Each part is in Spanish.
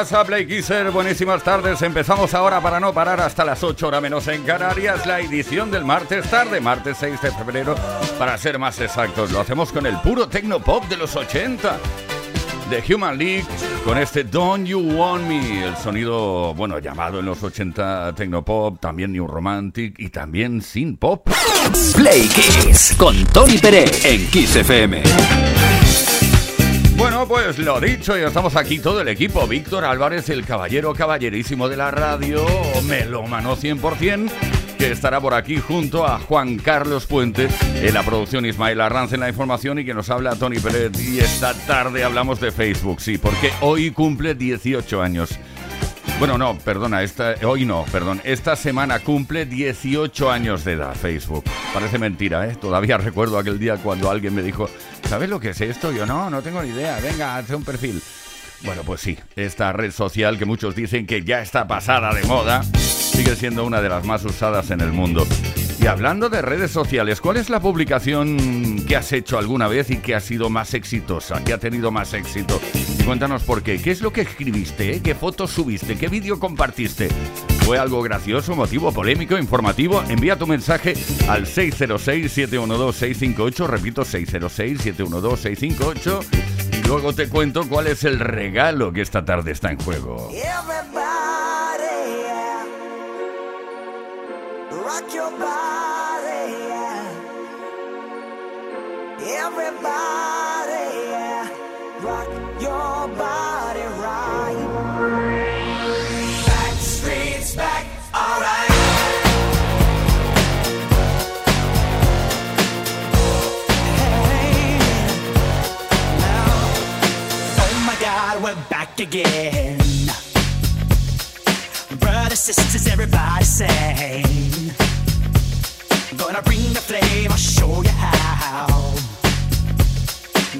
Pasa, Play Kisser? Buenísimas tardes. Empezamos ahora para no parar hasta las 8 horas menos en Canarias, la edición del martes tarde, martes 6 de febrero, para ser más exactos. Lo hacemos con el puro pop de los 80. The Human League con este Don't You Want Me, el sonido, bueno, llamado en los 80 Tecnopop, también New Romantic y también Sin Pop. Play Kiss con Tony Pérez en Kiss FM. Bueno, pues lo dicho, ya estamos aquí todo el equipo. Víctor Álvarez, el caballero caballerísimo de la radio, melómano 100%, que estará por aquí junto a Juan Carlos Puente en la producción Ismael Arranz en la información y que nos habla Tony Pérez. Y esta tarde hablamos de Facebook, sí, porque hoy cumple 18 años. Bueno, no, perdona, esta, hoy no, perdón. Esta semana cumple 18 años de edad Facebook. Parece mentira, ¿eh? Todavía recuerdo aquel día cuando alguien me dijo, ¿sabes lo que es esto? Yo no, no tengo ni idea. Venga, hazte un perfil. Bueno, pues sí, esta red social que muchos dicen que ya está pasada de moda, sigue siendo una de las más usadas en el mundo. Y hablando de redes sociales, ¿cuál es la publicación que has hecho alguna vez y que ha sido más exitosa, que ha tenido más éxito? Cuéntanos por qué. ¿Qué es lo que escribiste? ¿Qué fotos subiste? ¿Qué vídeo compartiste? ¿Fue algo gracioso, motivo, polémico, informativo? Envía tu mensaje al 606-712-658, repito, 606-712-658 y luego te cuento cuál es el regalo que esta tarde está en juego. Again brothers, sisters, everybody sing. Gonna bring the flame, I'll show you how.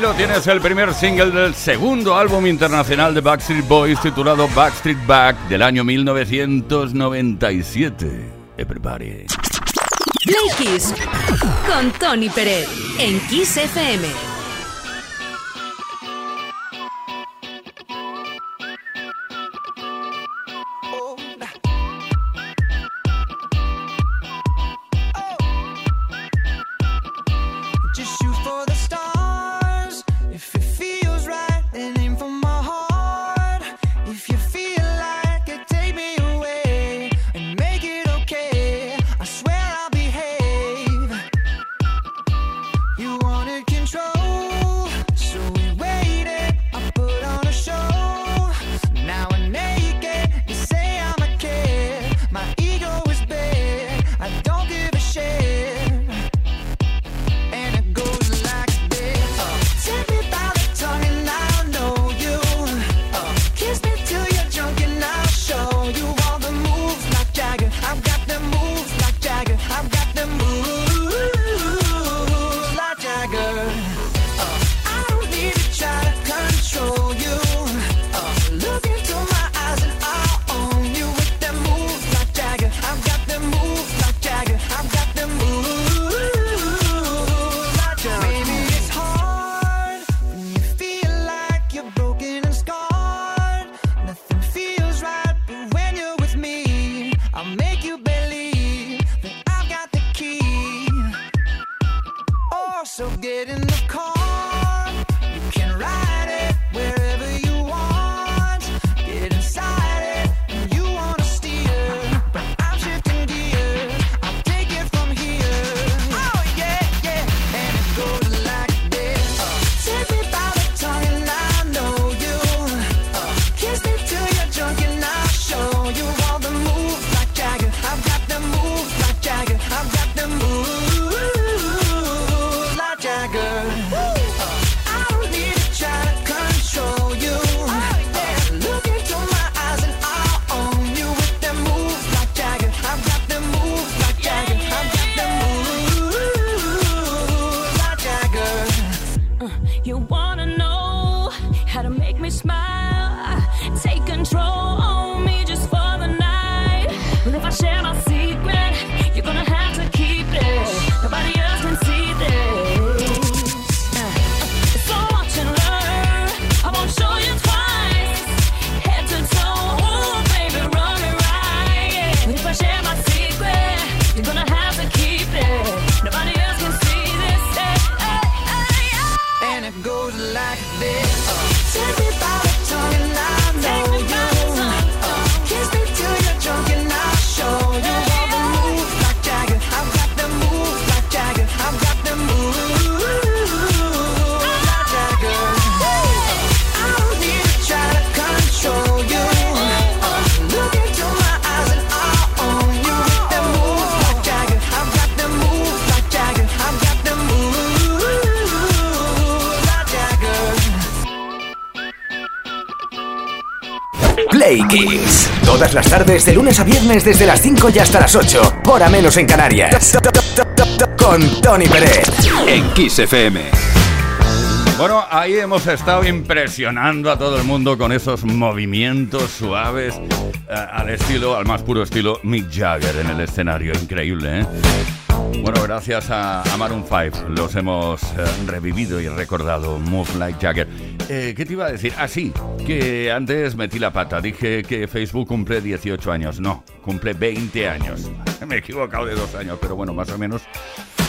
Tienes, el primer single del segundo álbum internacional de Backstreet Boys titulado Backstreet Back del año 1997. Everybody. Play Kiss con Tony Pérez en Kiss FM. Tardes, de lunes a viernes, desde las 5 y hasta las 8. Hora menos en Canarias. Con Tony Pérez. En Kiss FM. Bueno, ahí hemos estado impresionando a todo el mundo con esos movimientos suaves eh, al estilo, al más puro estilo Mick Jagger en el escenario. Increíble, ¿eh? Bueno, gracias a, Maroon 5 los hemos eh, revivido y recordado. Move Like Jagger. Eh, ¿Qué te iba a decir? Ah, sí, que antes metí la pata. Dije que Facebook cumple 18 años. No, cumple 20 años. Me he equivocado de dos años, pero bueno, más o menos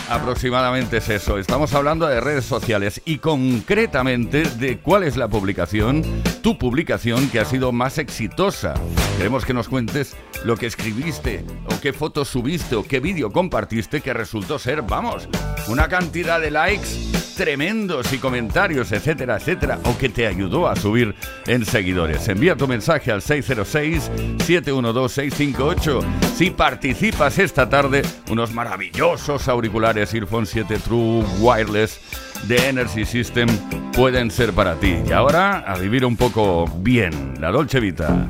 Aproximadamente es eso. Estamos hablando de redes sociales y concretamente de cuál es la publicación, tu publicación que ha sido más exitosa. Queremos que nos cuentes lo que escribiste o qué fotos subiste o qué vídeo compartiste que resultó ser, vamos, una cantidad de likes tremendos y comentarios, etcétera, etcétera, o que te ayudó a subir en seguidores. Envía tu mensaje al 606-712-658. Si participas esta tarde, unos maravillosos auriculares Earphone 7 True Wireless de Energy System pueden ser para ti. Y ahora, a vivir un poco bien, la Dolce Vita.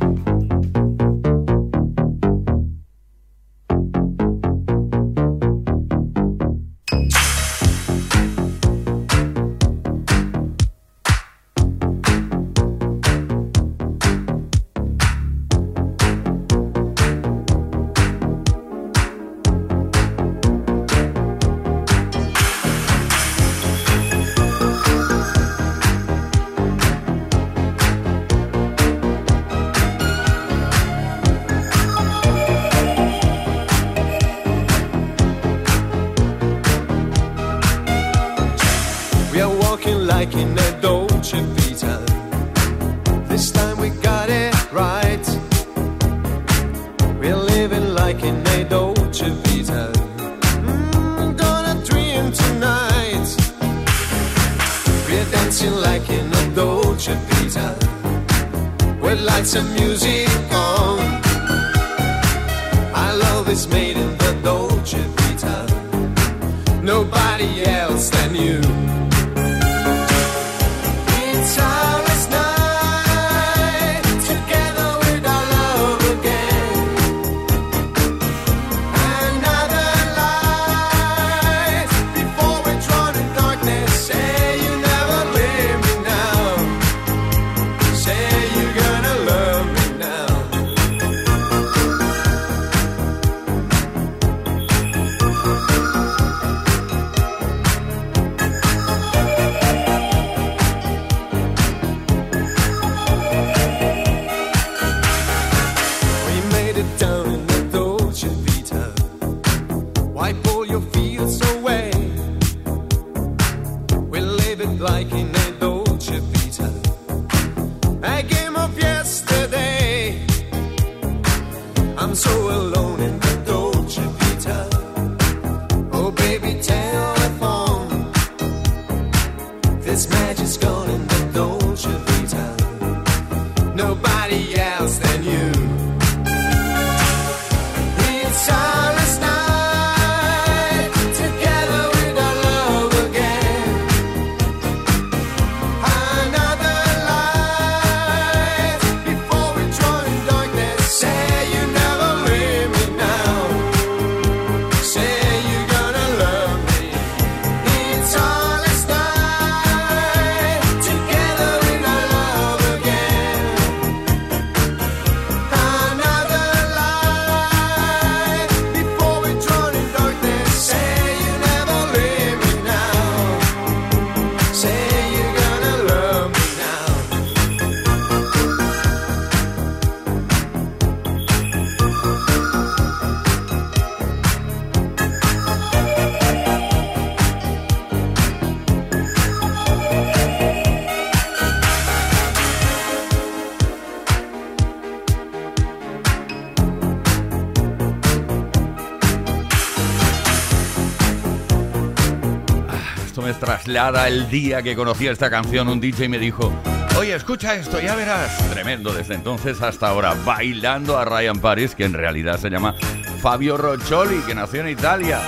Traslada el día que conocí esta canción. Un DJ me dijo, oye, escucha esto, ya verás. Tremendo, desde entonces hasta ahora, bailando a Ryan Paris, que en realidad se llama Fabio Roccioli, que nació en Italia,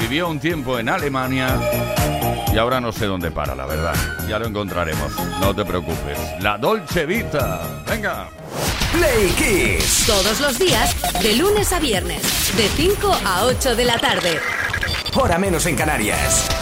vivió un tiempo en Alemania y ahora no sé dónde para, la verdad. Ya lo encontraremos, no te preocupes. La Dolce Vita, venga. Play Kiss. Todos los días, de lunes a viernes, de 5 a 8 de la tarde. Hora menos en Canarias.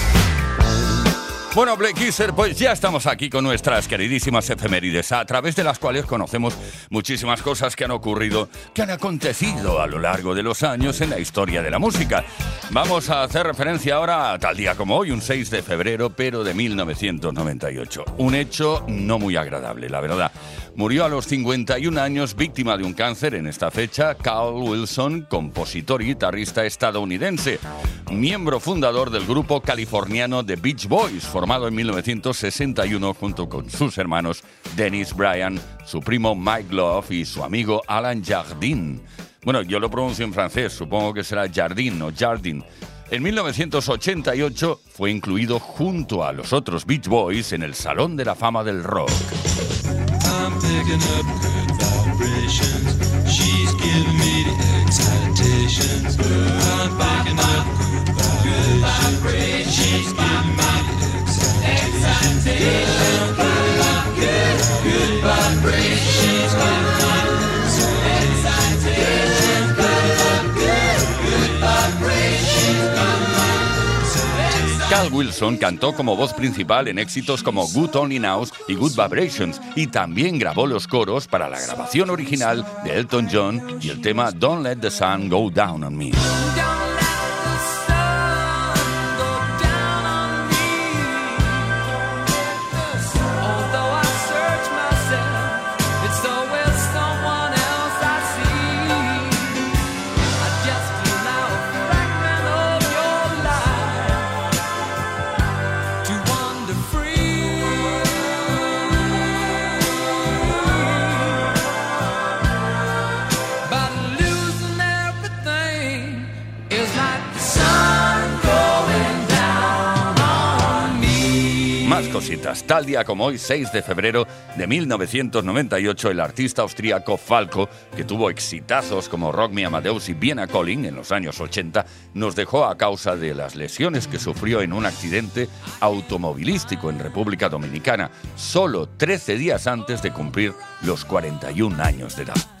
Bueno, Black Kisser, pues ya estamos aquí con nuestras queridísimas efemérides, a través de las cuales conocemos muchísimas cosas que han ocurrido, que han acontecido a lo largo de los años en la historia de la música. Vamos a hacer referencia ahora a tal día como hoy, un 6 de febrero, pero de 1998. Un hecho no muy agradable, la verdad. Murió a los 51 años víctima de un cáncer en esta fecha Carl Wilson, compositor y guitarrista estadounidense, miembro fundador del grupo californiano The Beach Boys, formado en 1961 junto con sus hermanos Dennis Bryan, su primo Mike Love y su amigo Alan Jardine. Bueno, yo lo pronuncio en francés, supongo que será Jardine o Jardine. En 1988 fue incluido junto a los otros Beach Boys en el Salón de la Fama del Rock. Wilson cantó como voz principal en éxitos como Good Only Nows y Good Vibrations y también grabó los coros para la grabación original de Elton John y el tema Don't Let the Sun Go Down on Me. Cositas. Tal día como hoy, 6 de febrero de 1998, el artista austríaco Falco, que tuvo exitazos como Rock Me Amadeus y Vienna Calling en los años 80, nos dejó a causa de las lesiones que sufrió en un accidente automovilístico en República Dominicana, solo 13 días antes de cumplir los 41 años de edad.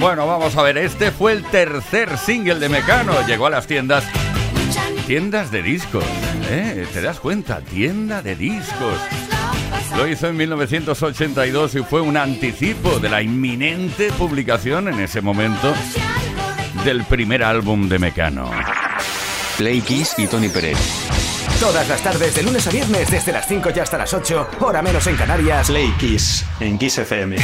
Bueno, vamos a ver, este fue el tercer single de Mecano. Llegó a las tiendas. Tiendas de discos, ¿eh? ¿Te das cuenta? Tienda de discos. Lo hizo en 1982 y fue un anticipo de la inminente publicación en ese momento del primer álbum de Mecano. Play Kiss y Tony Pérez. Todas las tardes, de lunes a viernes, desde las 5 y hasta las 8, hora menos en Canarias. Play Kiss, en Kiss FM.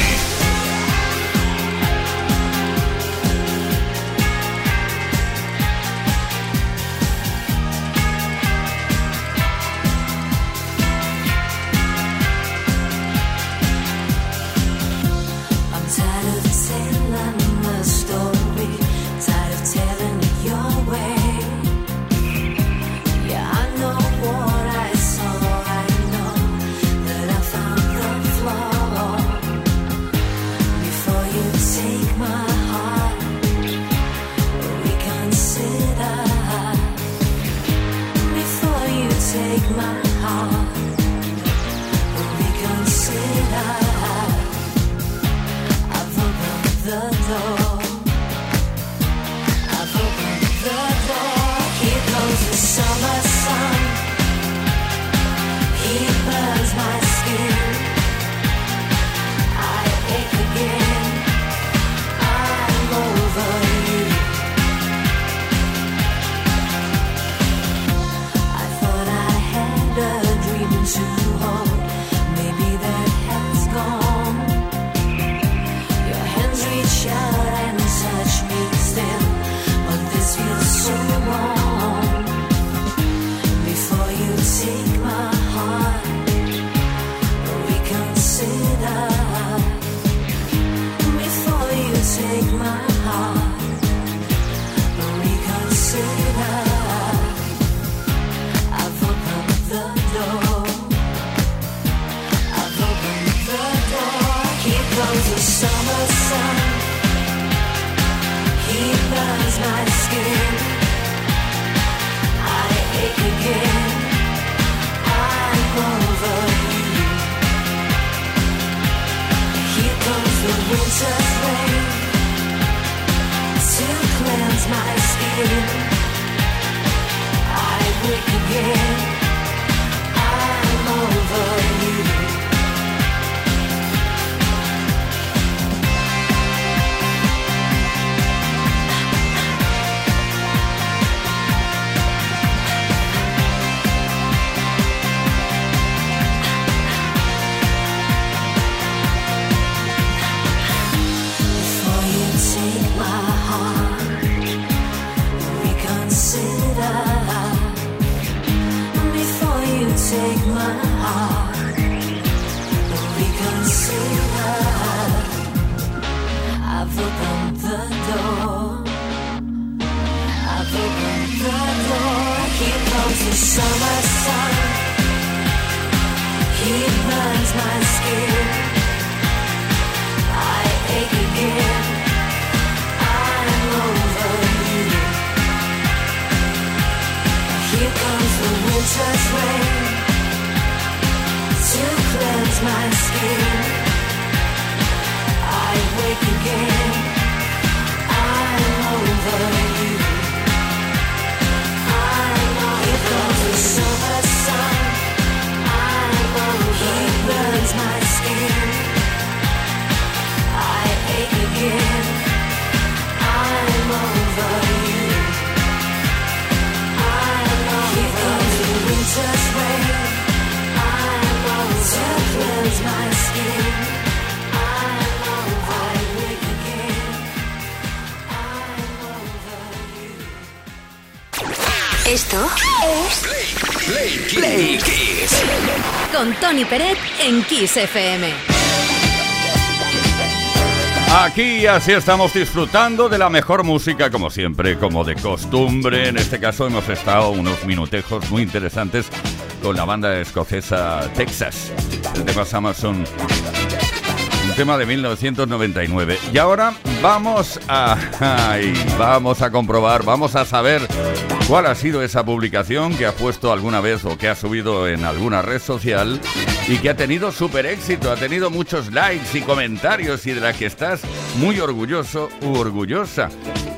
rain to cleanse my skin. I wake again. Esto es Play, Kiss. Con Tony Peret en Kiss FM. Aquí así estamos disfrutando de la mejor música, como siempre, como de costumbre. En este caso hemos estado unos minutejos muy interesantes con la banda escocesa Texas. El tema Amazon. Un tema de 1999. Y ahora vamos a vamos a comprobar, vamos a saber cuál ha sido esa publicación que ha puesto alguna vez o que ha subido en alguna red social y que ha tenido súper éxito, ha tenido muchos likes y comentarios y de la que estás muy orgulloso u orgullosa.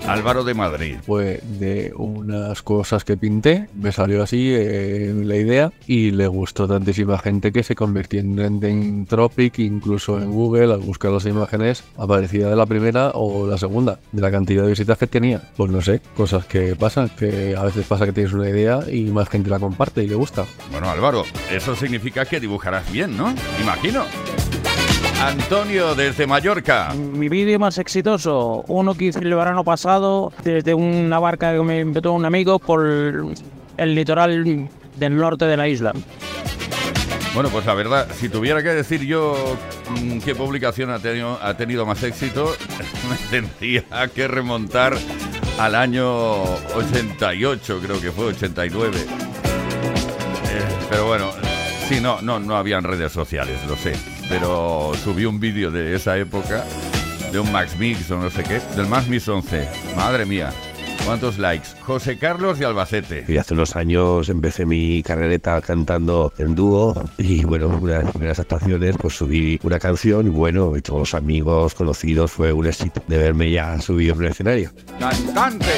Álvaro de Madrid. Fue de unas cosas que pinté, me salió así eh, la idea y le gustó tantísima gente que se convirtió en trending Tropic, incluso en Google, al buscar las imágenes, aparecía de la primera o la segunda, de la cantidad de visitas que tenía. Pues no sé, cosas que pasan, que a veces pasa que tienes una idea y más gente la comparte y le gusta. Bueno, Álvaro, eso significa que dibujarás bien, ¿no? Imagino. Antonio desde Mallorca. Mi vídeo más exitoso, uno que hice el verano pasado desde una barca que me invitó un amigo por el litoral del norte de la isla. Bueno, pues la verdad, si tuviera que decir yo mm, qué publicación ha tenido, ha tenido más éxito, me tendría que remontar al año 88, creo que fue 89. Eh, pero bueno, sí, no, no, no habían redes sociales, lo sé. Pero subí un vídeo de esa época, de un Max Mix o no sé qué, del Max Mix 11. Madre mía, ¿cuántos likes? José Carlos de Albacete. Y hace unos años empecé mi carrereta cantando en dúo y bueno, una de las primeras actuaciones pues subí una canción y bueno, y todos los amigos conocidos fue un éxito de verme ya subido en el escenario. ¡Cantante!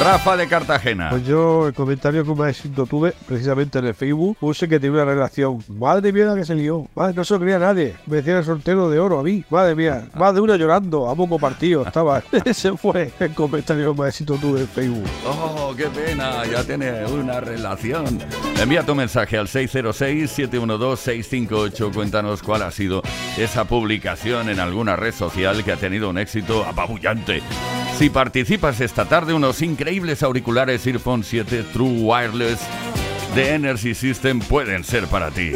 Rafa de Cartagena. Pues yo el comentario que más éxito tuve precisamente en el Facebook puse que tenía una relación. Madre mía la que se lió. Madre, no se lo creía nadie. Me decían el sortero de oro a mí. Madre mía. Más de una llorando. A poco partido estaba. Ese fue el comentario que más éxito tuve en Facebook. Oh, qué pena, ya tiene una relación. Envía tu mensaje al 606-712-658. Cuéntanos cuál ha sido esa publicación en alguna red social que ha tenido un éxito apabullante. Si participas esta tarde, unos increíbles auriculares Earphone 7 True Wireless de Energy System pueden ser para ti.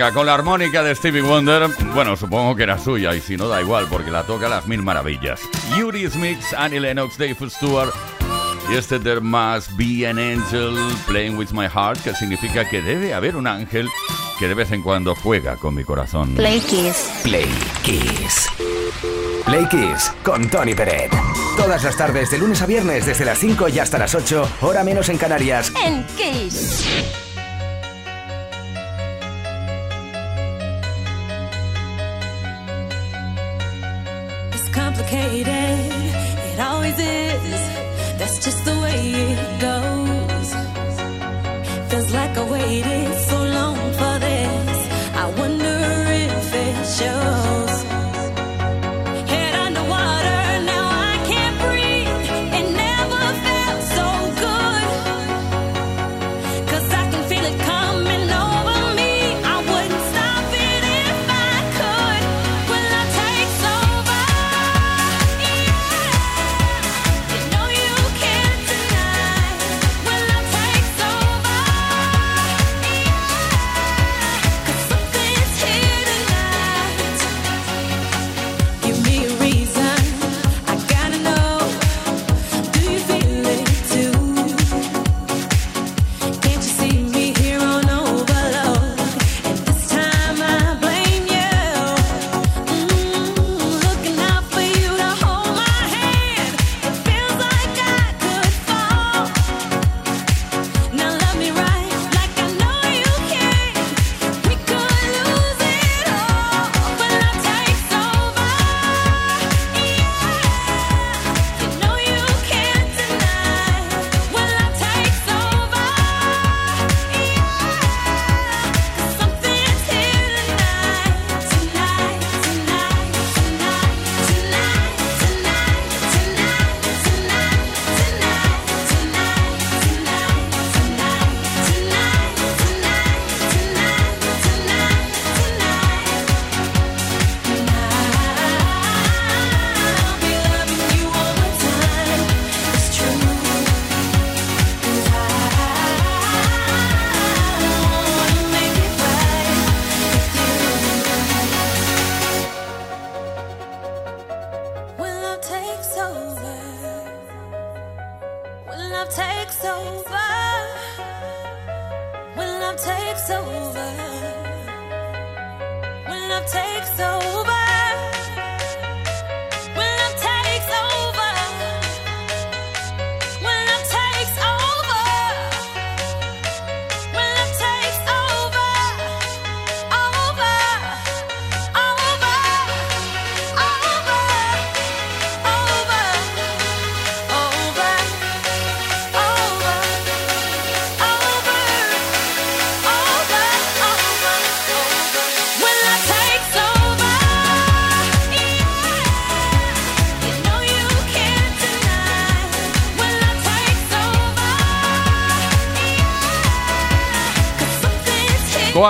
Venga, con la armónica de Stevie Wonder, bueno, supongo que era suya y si no da igual porque la toca a las mil maravillas. Eurythmics, Annie Lennox, Dave Stewart y este There Must Be an Angel Playing With My Heart, que significa que debe haber un ángel que de vez en cuando juega con mi corazón. Play Kiss. Play Kiss. Play Kiss con Tony Peret. Todas las tardes de lunes a viernes desde las 5 y hasta las 8, hora menos en Canarias. En Kiss.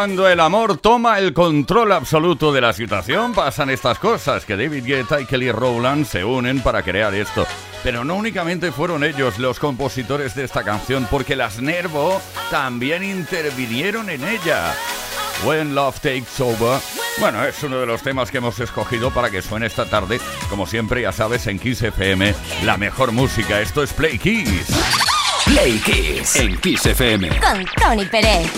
Cuando el amor toma el control absoluto de la situación, pasan estas cosas, que David Guetta y Kelly Rowland se unen para crear esto. Pero no únicamente fueron ellos los compositores de esta canción, porque las Nervo también intervinieron en ella. When Love Takes Over. Bueno, es uno de los temas que hemos escogido para que suene esta tarde. Como siempre, ya sabes, en Kiss FM, la mejor música. Esto es Play Kiss. Play Kiss en Kiss FM. Con Tony Pérez.